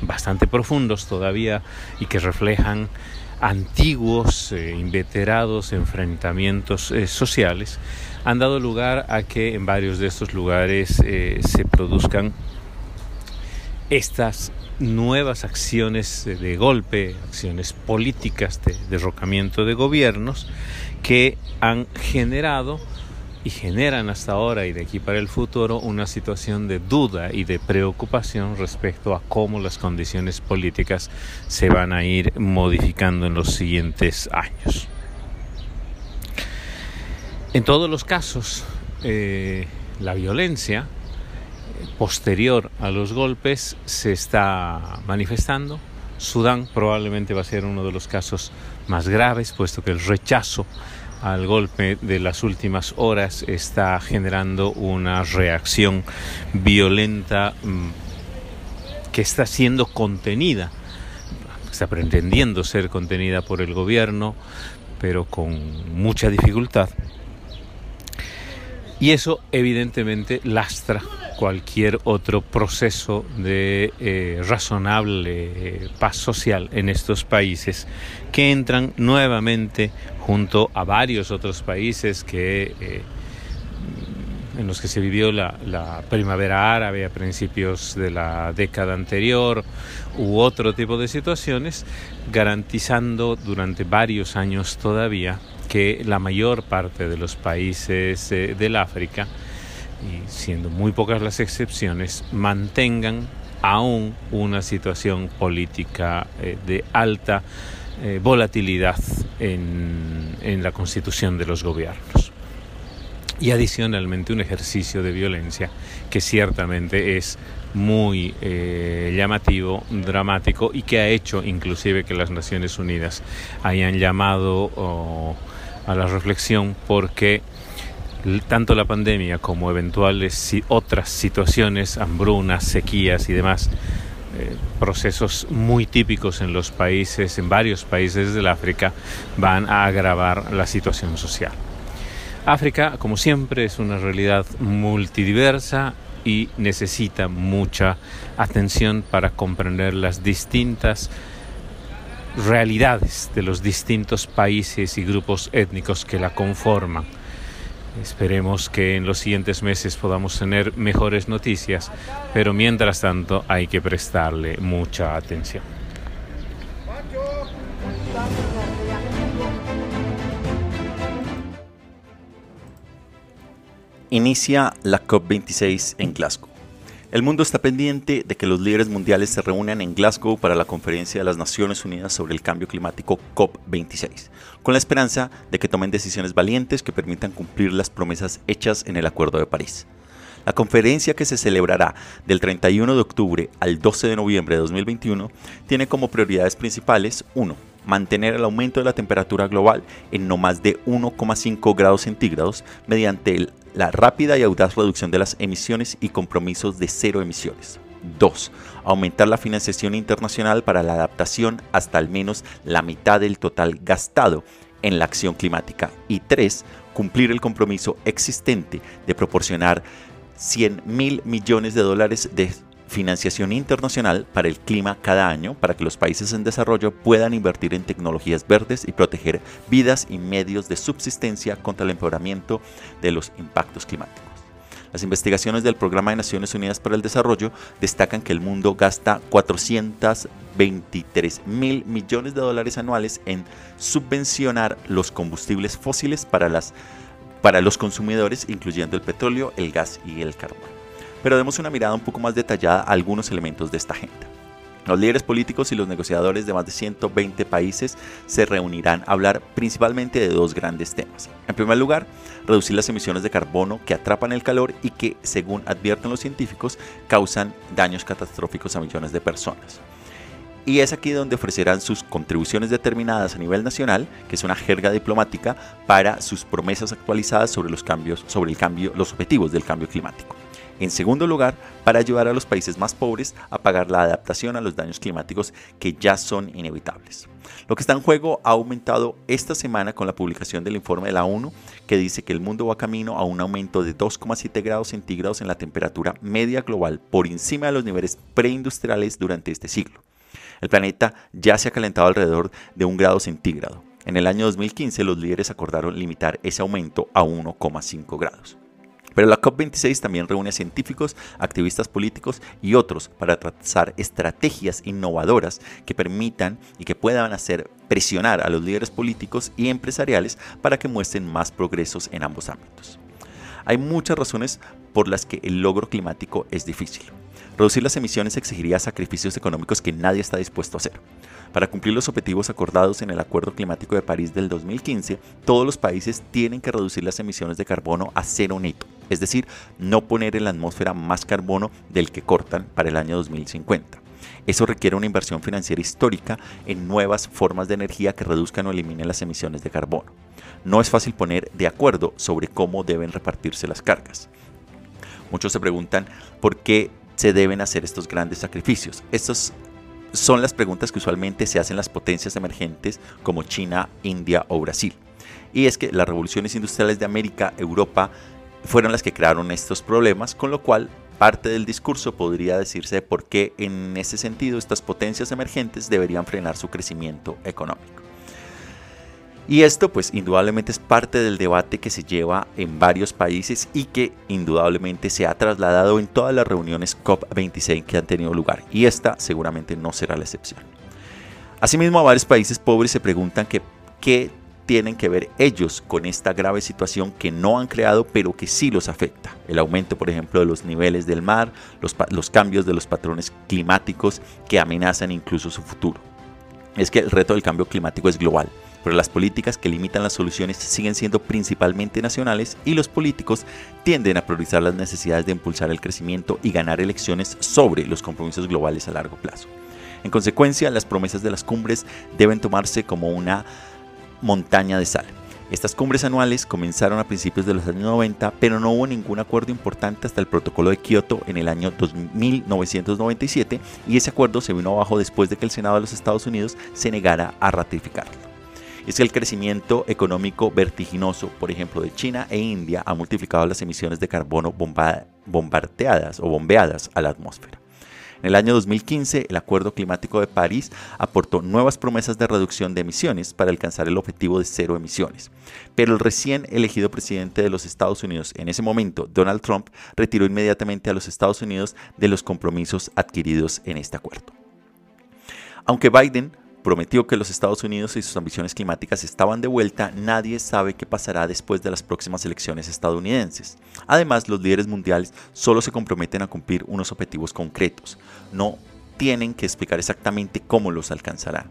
bastante profundos todavía y que reflejan antiguos, eh, inveterados enfrentamientos sociales, han dado lugar a que en varios de estos lugares se produzcan estas nuevas acciones de golpe, acciones políticas de derrocamiento de gobiernos que han generado y generan hasta ahora y de aquí para el futuro una situación de duda y de preocupación respecto a cómo las condiciones políticas se van a ir modificando en los siguientes años. En todos los casos, eh, la violencia posterior a los golpes se está manifestando. Sudán probablemente va a ser uno de los casos más graves, puesto que el rechazo al golpe de las últimas horas está generando una reacción violenta mm, que está siendo contenida, está pretendiendo ser contenida por el gobierno, pero con mucha dificultad. Y eso evidentemente lastra cualquier otro proceso de eh, razonable eh, paz social en estos países que entran nuevamente junto a varios otros países que eh, en los que se vivió la, la, primavera árabe a principios de la década anterior u otro tipo de situaciones, garantizando durante varios años todavía que la mayor parte de los países del África y siendo muy pocas las excepciones, mantengan aún una situación política eh, de alta eh, volatilidad en, en, la constitución de los gobiernos. Y adicionalmente un ejercicio de violencia que ciertamente es muy eh, llamativo, dramático y que ha hecho inclusive que las Naciones Unidas hayan llamado oh, a la reflexión porque tanto la pandemia como eventuales otras situaciones, hambrunas, sequías y demás, eh, procesos muy típicos en los países, en varios países del África, van a agravar la situación social. África, como siempre, es una realidad multidiversa y necesita mucha atención para comprender las distintas realidades de los distintos países y grupos étnicos que la conforman Esperemos que en los siguientes meses podamos tener mejores noticias, pero mientras tanto hay que prestarle mucha atención. Inicia la COP26 en Glasgow. El mundo está pendiente de que los líderes mundiales se reúnan en Glasgow para la conferencia de las Naciones Unidas sobre el cambio climático COP26, con la esperanza de que tomen decisiones valientes que permitan cumplir las promesas hechas en el Acuerdo de París. La conferencia que se celebrará del 31 de octubre al 12 de noviembre de 2021 tiene como prioridades principales 1. mantener el aumento de la temperatura global en no más de 1,5 grados centígrados mediante la rápida y audaz reducción de las emisiones y compromisos de cero emisiones. 2. Aumentar la financiación internacional para la adaptación hasta al menos la mitad del total gastado en la acción climática. Y 3. Cumplir el compromiso existente de proporcionar 100 mil millones de dólares de financiación internacional para el clima cada año para que los países en desarrollo puedan invertir en tecnologías verdes y proteger vidas y medios de subsistencia contra el empeoramiento de los impactos climáticos. Las investigaciones del Programa de Naciones Unidas para el Desarrollo destacan que el mundo gasta 423 mil millones de dólares anuales en subvencionar los combustibles fósiles para, las, para los consumidores, incluyendo el petróleo, el gas y el carbón pero demos una mirada un poco más detallada a algunos elementos de esta agenda. Los líderes políticos y los negociadores de más de 120 países se reunirán a hablar principalmente de dos grandes temas. En primer lugar, reducir las emisiones de carbono que atrapan el calor y que, según advierten los científicos, causan daños catastróficos a millones de personas. Y es aquí donde ofrecerán sus contribuciones determinadas a nivel nacional, que es una jerga diplomática, para sus promesas actualizadas sobre los cambios, sobre el cambio, los objetivos del cambio climático. En segundo lugar, para ayudar a los países más pobres a pagar la adaptación a los daños climáticos que ya son inevitables. Lo que está en juego ha aumentado esta semana con la publicación del informe de la ONU que dice que el mundo va camino a un aumento de 2,7 grados centígrados en la temperatura media global por encima de los niveles preindustriales durante este siglo. El planeta ya se ha calentado alrededor de un grado centígrado. En el año 2015 los líderes acordaron limitar ese aumento a 1,5 grados. Pero la COP26 también reúne a científicos, activistas políticos y otros para trazar estrategias innovadoras que permitan y que puedan hacer presionar a los líderes políticos y empresariales para que muestren más progresos en ambos ámbitos. Hay muchas razones por las que el logro climático es difícil. Reducir las emisiones exigiría sacrificios económicos que nadie está dispuesto a hacer. Para cumplir los objetivos acordados en el Acuerdo Climático de París del 2015, todos los países tienen que reducir las emisiones de carbono a cero neto, es decir, no poner en la atmósfera más carbono del que cortan para el año 2050. Eso requiere una inversión financiera histórica en nuevas formas de energía que reduzcan o eliminen las emisiones de carbono. No es fácil poner de acuerdo sobre cómo deben repartirse las cargas. Muchos se preguntan por qué se deben hacer estos grandes sacrificios. Estos son las preguntas que usualmente se hacen las potencias emergentes como China, India o Brasil. Y es que las revoluciones industriales de América, Europa, fueron las que crearon estos problemas, con lo cual parte del discurso podría decirse por qué en ese sentido estas potencias emergentes deberían frenar su crecimiento económico. Y esto pues indudablemente es parte del debate que se lleva en varios países y que indudablemente se ha trasladado en todas las reuniones COP26 que han tenido lugar. Y esta seguramente no será la excepción. Asimismo, varios países pobres se preguntan qué tienen que ver ellos con esta grave situación que no han creado pero que sí los afecta. El aumento, por ejemplo, de los niveles del mar, los cambios de los patrones climáticos que amenazan incluso su futuro. Es que el reto del cambio climático es global pero las políticas que limitan las soluciones siguen siendo principalmente nacionales y los políticos tienden a priorizar las necesidades de impulsar el crecimiento y ganar elecciones sobre los compromisos globales a largo plazo. En consecuencia, las promesas de las cumbres deben tomarse como una montaña de sal. Estas cumbres anuales comenzaron a principios de los años 90, pero no hubo ningún acuerdo importante hasta el protocolo de Kioto en el año 1997 y ese acuerdo se vino abajo después de que el Senado de los Estados Unidos se negara a ratificarlo es que el crecimiento económico vertiginoso, por ejemplo, de China e India, ha multiplicado las emisiones de carbono bombardeadas o bombeadas a la atmósfera. En el año 2015, el Acuerdo Climático de París aportó nuevas promesas de reducción de emisiones para alcanzar el objetivo de cero emisiones. Pero el recién elegido presidente de los Estados Unidos, en ese momento, Donald Trump, retiró inmediatamente a los Estados Unidos de los compromisos adquiridos en este acuerdo. Aunque Biden prometió que los Estados Unidos y sus ambiciones climáticas estaban de vuelta, nadie sabe qué pasará después de las próximas elecciones estadounidenses. Además, los líderes mundiales solo se comprometen a cumplir unos objetivos concretos, no tienen que explicar exactamente cómo los alcanzarán.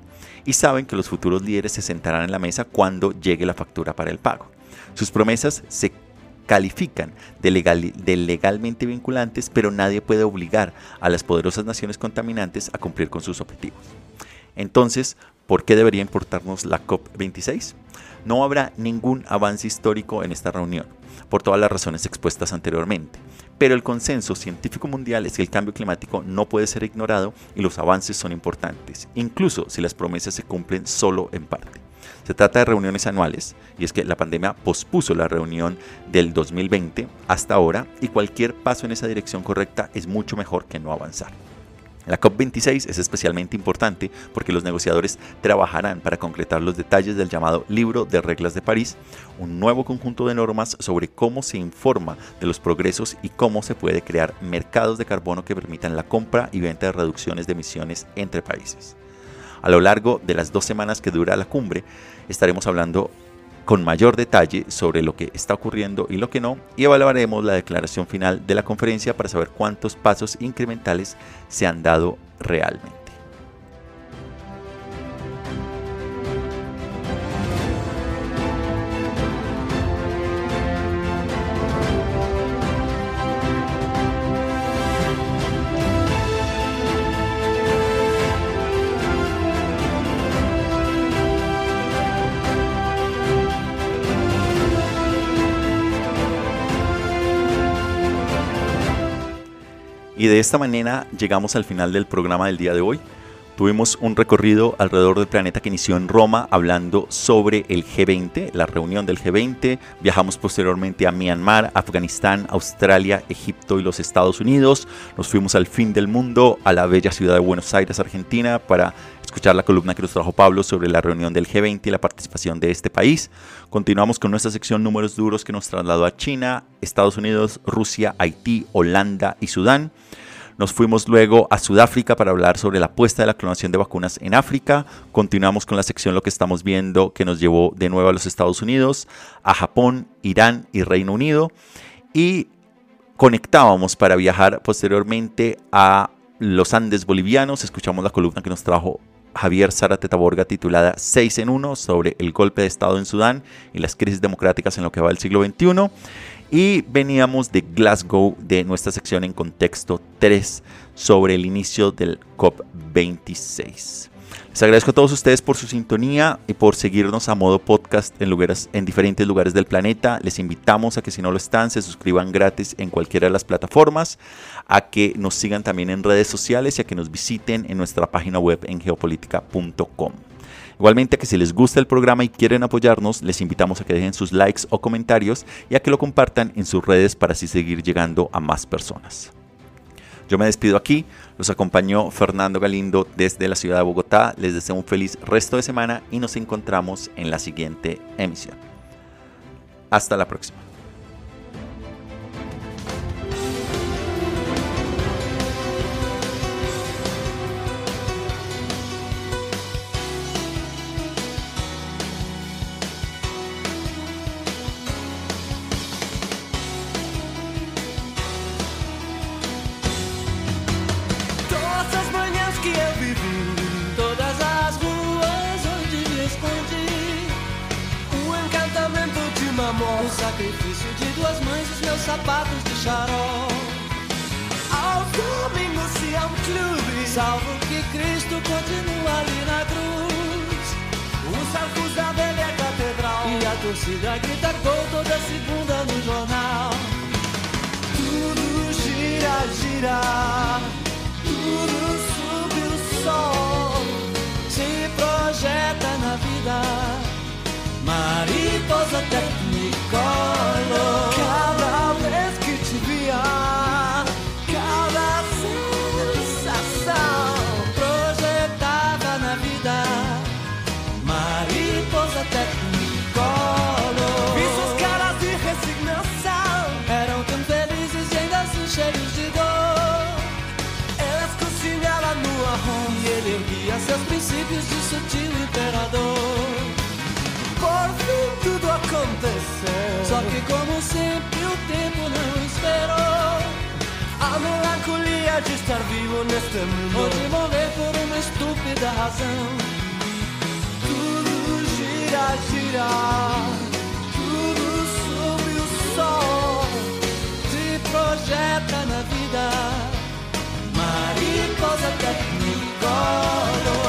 Y saben que los futuros líderes se sentarán en la mesa cuando llegue la factura para el pago. Sus promesas se califican de, de, legalmente vinculantes, pero nadie puede obligar a las poderosas naciones contaminantes a cumplir con sus objetivos. Entonces, ¿Por qué debería importarnos la COP26? No habrá ningún avance histórico en esta reunión, por todas las razones expuestas anteriormente. Pero el consenso científico mundial es que el cambio climático no puede ser ignorado y los avances son importantes, incluso si las promesas se cumplen solo en parte. Se trata de reuniones anuales y es que la pandemia pospuso la reunión del 2020 hasta ahora y cualquier paso en esa dirección correcta es mucho mejor que no avanzar. La COP26 es especialmente importante porque los negociadores trabajarán para concretar los detalles del llamado Libro de Reglas de París, un nuevo conjunto de normas sobre cómo se informa de los progresos y cómo se puede crear mercados de carbono que permitan la compra y venta de reducciones de emisiones entre países. A lo largo de las dos semanas que dura la cumbre, estaremos hablando con mayor detalle sobre lo que está ocurriendo y lo que no, y evaluaremos la declaración final de la conferencia para saber cuántos pasos incrementales se han dado realmente. Y de esta manera llegamos al final del programa del día de hoy. Tuvimos un recorrido alrededor del planeta que inició en Roma hablando sobre el G20, la reunión del G20. Viajamos posteriormente a Myanmar, Afganistán, Australia, Egipto y los Estados Unidos. Nos fuimos al fin del mundo, a la bella ciudad de Buenos Aires, Argentina, para escuchar la columna que nos trajo Pablo sobre la reunión del G20 y la participación de este país. Continuamos con nuestra sección números duros que nos trasladó a China, Estados Unidos, Rusia, Haití, Holanda y Sudán. Nos fuimos luego a Sudáfrica para hablar sobre la puesta de la clonación de vacunas en África. Continuamos con la sección Lo que estamos viendo que nos llevó de nuevo a los Estados Unidos, a Japón, Irán y Reino Unido. Y conectábamos para viajar posteriormente a los Andes bolivianos. Escuchamos la columna que nos trajo Javier Zárate Taborga titulada 6 en 1 sobre el golpe de Estado en Sudán y las crisis democráticas en lo que va del siglo XXI. Y veníamos de Glasgow de nuestra sección en contexto 3 sobre el inicio del COP26. Les agradezco a todos ustedes por su sintonía y por seguirnos a modo podcast en, lugares, en diferentes lugares del planeta. Les invitamos a que si no lo están, se suscriban gratis en cualquiera de las plataformas, a que nos sigan también en redes sociales y a que nos visiten en nuestra página web en geopolítica.com. Igualmente que si les gusta el programa y quieren apoyarnos, les invitamos a que dejen sus likes o comentarios y a que lo compartan en sus redes para así seguir llegando a más personas. Yo me despido aquí, los acompañó Fernando Galindo desde la ciudad de Bogotá, les deseo un feliz resto de semana y nos encontramos en la siguiente emisión. Hasta la próxima. Duas mães, os meus sapatos de charol. Há um clube, salvo que Cristo continua ali na cruz. Os arcos da velha catedral e a torcida grita gol toda segunda no jornal. Tudo gira, gira. Tudo sob o sol se projeta na vida. Mariposa Technicolor. Cada Como sempre o tempo não esperou. A melancolia de estar vivo neste mundo. Hoje de morrer por uma estúpida razão. Tudo gira, gira. Tudo sobre o sol. Se projeta na vida. Mariposa tecnicolor.